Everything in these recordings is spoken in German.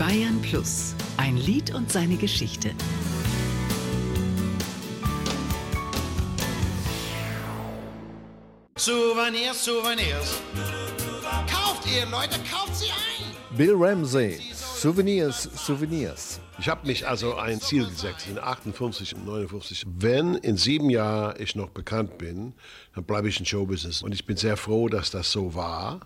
Bayern Plus. Ein Lied und seine Geschichte. Souvenirs, Souvenirs. Kauft ihr, Leute, kauft sie ein! Bill Ramsey, Souvenirs, Souvenirs. Ich habe mich also ein Ziel gesetzt in 58 und 59. Wenn in sieben Jahren ich noch bekannt bin, dann bleibe ich in Showbusiness. Und ich bin sehr froh, dass das so war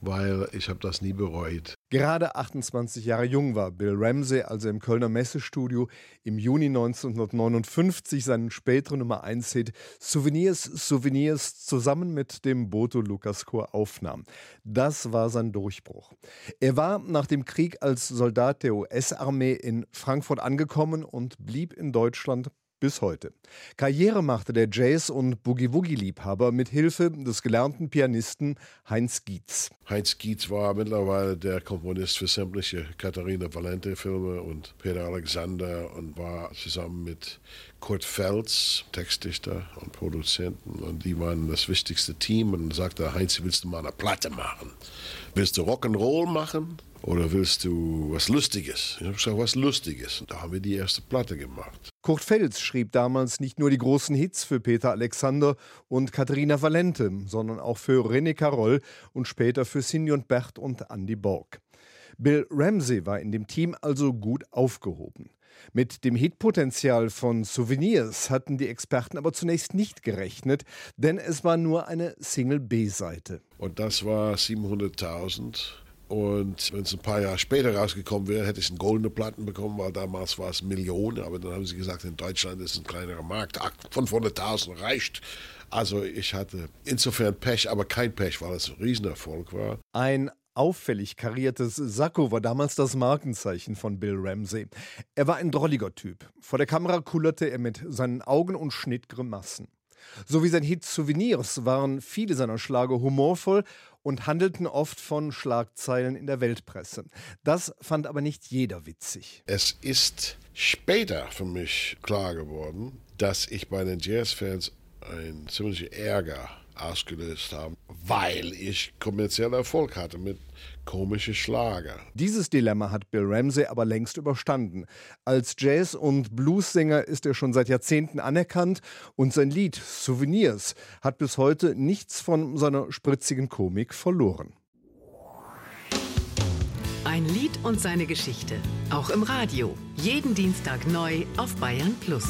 weil ich habe das nie bereut. Gerade 28 Jahre jung war Bill Ramsey, also im Kölner Messestudio im Juni 1959 seinen späteren Nummer 1 Hit Souvenirs, Souvenirs zusammen mit dem Boto Lukas Chor aufnahm. Das war sein Durchbruch. Er war nach dem Krieg als Soldat der US-Armee in Frankfurt angekommen und blieb in Deutschland bis heute. Karriere machte der Jazz- und Boogie-Woogie-Liebhaber mit Hilfe des gelernten Pianisten Heinz Gietz. Heinz Gietz war mittlerweile der Komponist für sämtliche Katharina Valente-Filme und Peter Alexander und war zusammen mit Kurt Feltz, Textdichter und Produzenten und die waren das wichtigste Team und sagte Heinz, willst du mal eine Platte machen? Willst du Rock'n'Roll machen? Oder willst du was Lustiges? Ich habe gesagt, was Lustiges. Und da haben wir die erste Platte gemacht. Kurt Fels schrieb damals nicht nur die großen Hits für Peter Alexander und Katharina Valente, sondern auch für René Carroll und später für Simeon Bert und Andy Borg. Bill Ramsey war in dem Team also gut aufgehoben. Mit dem Hitpotenzial von Souvenirs hatten die Experten aber zunächst nicht gerechnet, denn es war nur eine Single B-Seite. Und das war 700.000 und wenn es ein paar Jahre später rausgekommen wäre, hätte ich einen goldene Platten bekommen, weil damals war es Millionen. Aber dann haben sie gesagt, in Deutschland ist ein kleinerer Markt. 500.000 reicht. Also ich hatte insofern Pech, aber kein Pech, weil es ein Riesenerfolg war. Ein auffällig kariertes Sakko war damals das Markenzeichen von Bill Ramsey. Er war ein drolliger Typ. Vor der Kamera kullerte er mit seinen Augen und schnitt So wie sein Hit Souvenirs waren viele seiner Schlager humorvoll und handelten oft von Schlagzeilen in der Weltpresse. Das fand aber nicht jeder witzig. Es ist später für mich klar geworden, dass ich bei den Jazzfans ein ziemlicher Ärger ausgelöst haben, weil ich kommerziellen Erfolg hatte mit komischen Schlager. Dieses Dilemma hat Bill Ramsey aber längst überstanden. Als Jazz- und Bluessänger ist er schon seit Jahrzehnten anerkannt und sein Lied Souvenirs hat bis heute nichts von seiner spritzigen Komik verloren. Ein Lied und seine Geschichte. Auch im Radio. Jeden Dienstag neu auf Bayern Plus.